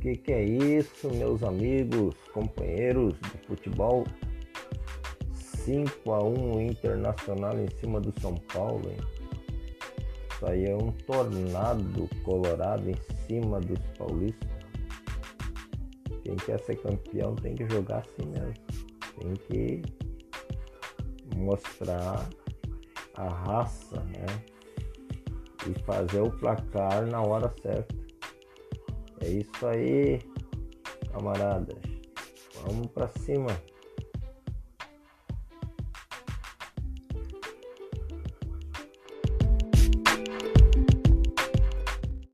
que, que é isso, meus amigos, companheiros de futebol? 5 a 1 Internacional em cima do São Paulo, hein? Isso aí é um tornado colorado em cima dos paulistas. Quem quer ser campeão tem que jogar assim mesmo. Tem que mostrar a raça, né? E fazer o placar na hora certa. É isso aí, camaradas. Vamos para cima.